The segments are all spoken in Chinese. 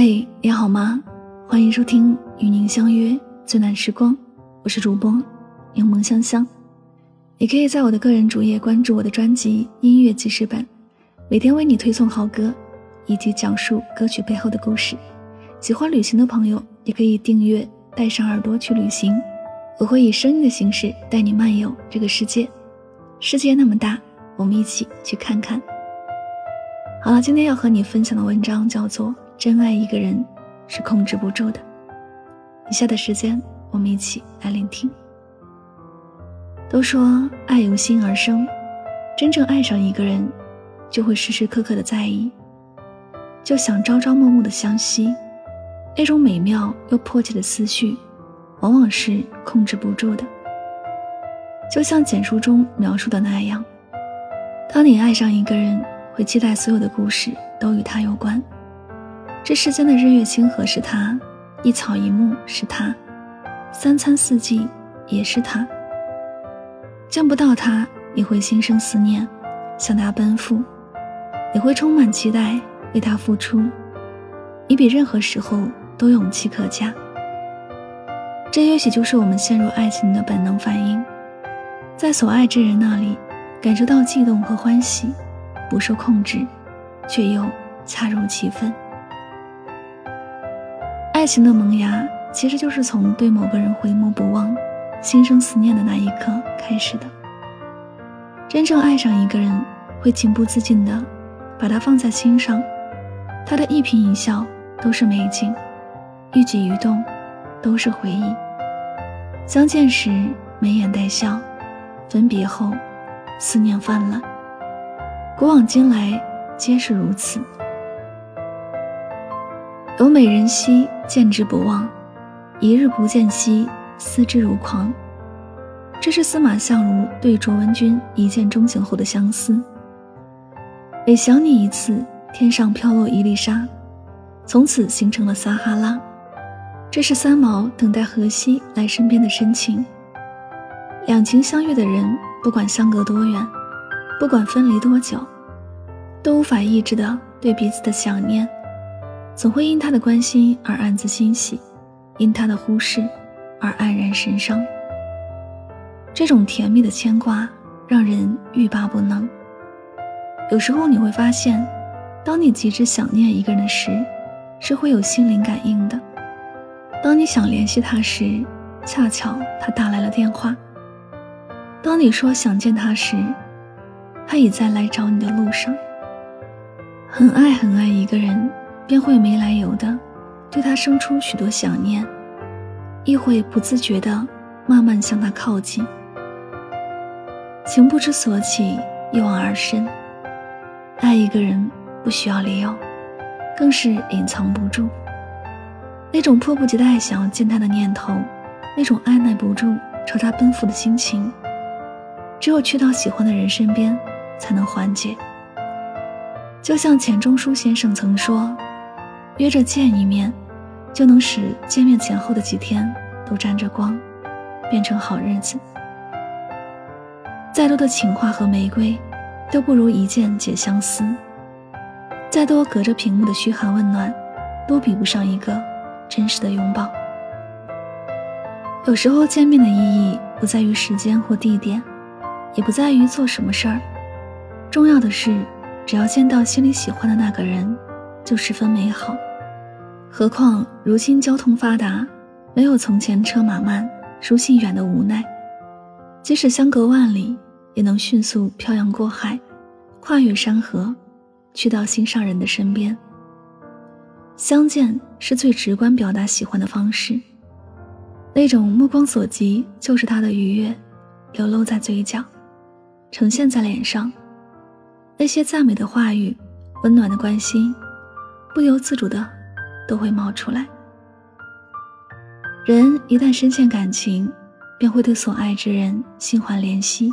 嘿，你好吗？欢迎收听与您相约最暖时光，我是主播柠檬香香。你可以在我的个人主页关注我的专辑《音乐记事本》，每天为你推送好歌，以及讲述歌曲背后的故事。喜欢旅行的朋友也可以订阅《带上耳朵去旅行》，我会以声音的形式带你漫游这个世界。世界那么大，我们一起去看看。好了，今天要和你分享的文章叫做。真爱一个人是控制不住的。以下的时间，我们一起来聆听。都说爱由心而生，真正爱上一个人，就会时时刻刻的在意，就想朝朝暮暮的相惜。那种美妙又迫切的思绪，往往是控制不住的。就像简书中描述的那样，当你爱上一个人，会期待所有的故事都与他有关。这世间的日月星河是他，一草一木是他，三餐四季也是他。见不到他，你会心生思念，向他奔赴；你会充满期待，为他付出。你比任何时候都勇气可嘉。这也许就是我们陷入爱情的本能反应，在所爱之人那里感受到悸动和欢喜，不受控制，却又恰如其分。爱情的萌芽，其实就是从对某个人回眸不忘、心生思念的那一刻开始的。真正爱上一个人，会情不自禁地把他放在心上，他的一颦一笑都是美景，一举一动都是回忆。相见时眉眼带笑，分别后思念泛滥，古往今来皆是如此。有美人兮，见之不忘；一日不见兮，思之如狂。这是司马相如对卓文君一见钟情后的相思。每想你一次，天上飘落一粒沙，从此形成了撒哈拉。这是三毛等待荷西来身边的深情。两情相悦的人，不管相隔多远，不管分离多久，都无法抑制的对彼此的想念。总会因他的关心而暗自欣喜，因他的忽视而黯然神伤。这种甜蜜的牵挂让人欲罢不能。有时候你会发现，当你极致想念一个人时，是会有心灵感应的。当你想联系他时，恰巧他打来了电话。当你说想见他时，他已在来找你的路上。很爱很爱一个人。便会没来由的对他生出许多想念，亦会不自觉的慢慢向他靠近。情不知所起，一往而深。爱一个人不需要理由，更是隐藏不住。那种迫不及待想要见他的念头，那种按耐不住朝他奔赴的心情，只有去到喜欢的人身边，才能缓解。就像钱钟书先生曾说。约着见一面，就能使见面前后的几天都沾着光，变成好日子。再多的情话和玫瑰，都不如一见解相思；再多隔着屏幕的嘘寒问暖，都比不上一个真实的拥抱。有时候见面的意义不在于时间或地点，也不在于做什么事儿，重要的是，只要见到心里喜欢的那个人，就十分美好。何况如今交通发达，没有从前车马慢、书信远的无奈。即使相隔万里，也能迅速漂洋过海，跨越山河，去到心上人的身边。相见是最直观表达喜欢的方式，那种目光所及就是他的愉悦，流露在嘴角，呈现在脸上。那些赞美的话语，温暖的关心，不由自主的。都会冒出来。人一旦深陷感情，便会对所爱之人心怀怜惜，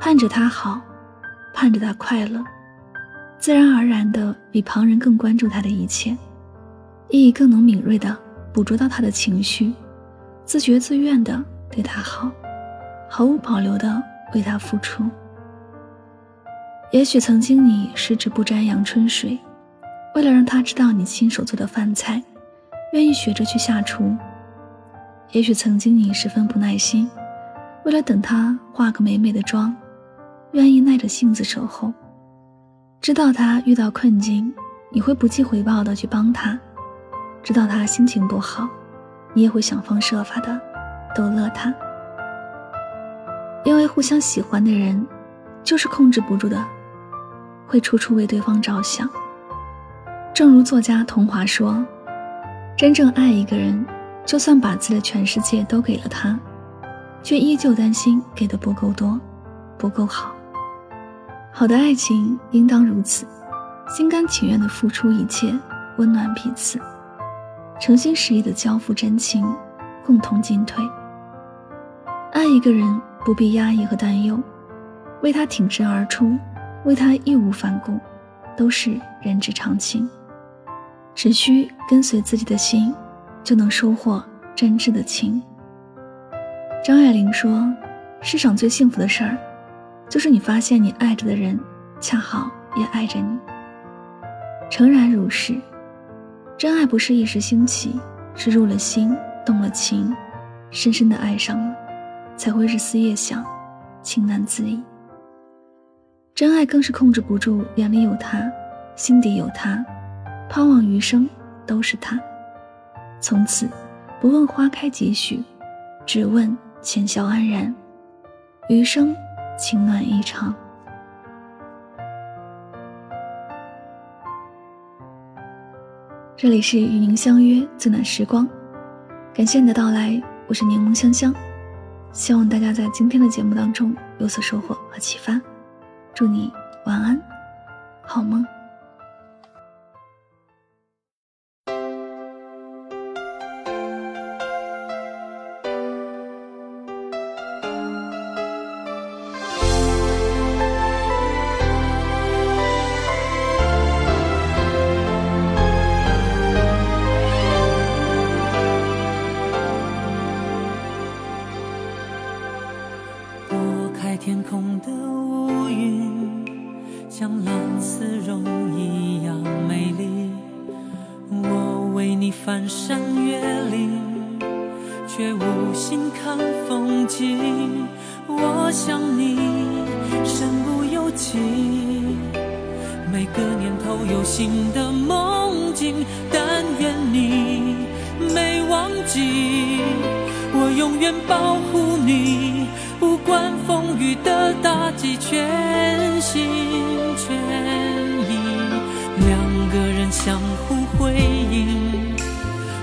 盼着他好，盼着他快乐，自然而然的比旁人更关注他的一切，亦更能敏锐的捕捉到他的情绪，自觉自愿的对他好，毫无保留的为他付出。也许曾经你十指不沾阳春水。为了让他知道你亲手做的饭菜，愿意学着去下厨。也许曾经你十分不耐心，为了等他化个美美的妆，愿意耐着性子守候。知道他遇到困境，你会不计回报的去帮他；知道他心情不好，你也会想方设法的逗乐他。因为互相喜欢的人，就是控制不住的，会处处为对方着想。正如作家童华说：“真正爱一个人，就算把自己的全世界都给了他，却依旧担心给的不够多，不够好。好的爱情应当如此，心甘情愿的付出一切，温暖彼此，诚心实意的交付真情，共同进退。爱一个人不必压抑和担忧，为他挺身而出，为他义无反顾，都是人之常情。”只需跟随自己的心，就能收获真挚的情。张爱玲说：“世上最幸福的事儿，就是你发现你爱着的人，恰好也爱着你。”诚然如是，真爱不是一时兴起，是入了心，动了情，深深的爱上了，才会日思夜想，情难自已。真爱更是控制不住，眼里有他，心底有他。盼望余生都是他，从此不问花开几许，只问浅笑安然，余生情暖意长。这里是与您相约最暖时光，感谢你的到来，我是柠檬香香，希望大家在今天的节目当中有所收获和启发，祝你晚安，好梦。却无心看风景。我想你身不由己，每个年头有新的梦境，但愿你没忘记，我永远保护你。不管风雨的打击，全心全意，两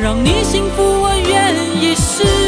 让你幸福，我愿意试。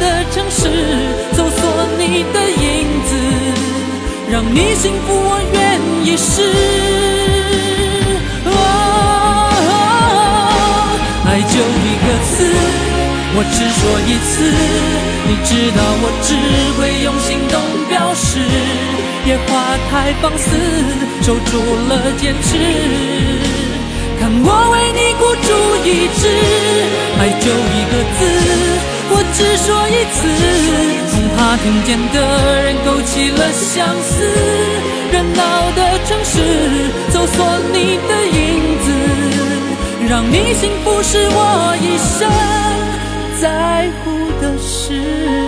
你幸福，我愿意试。爱就一个字我只说一次，你知道我只会用行动表示。野花太放肆，守住了坚持。看我为你孤注一掷，爱就一个字，我只说一次，恐怕听见的人勾起了相思。热闹的城市，搜索你的影子，让你幸福是我一生。在乎的事。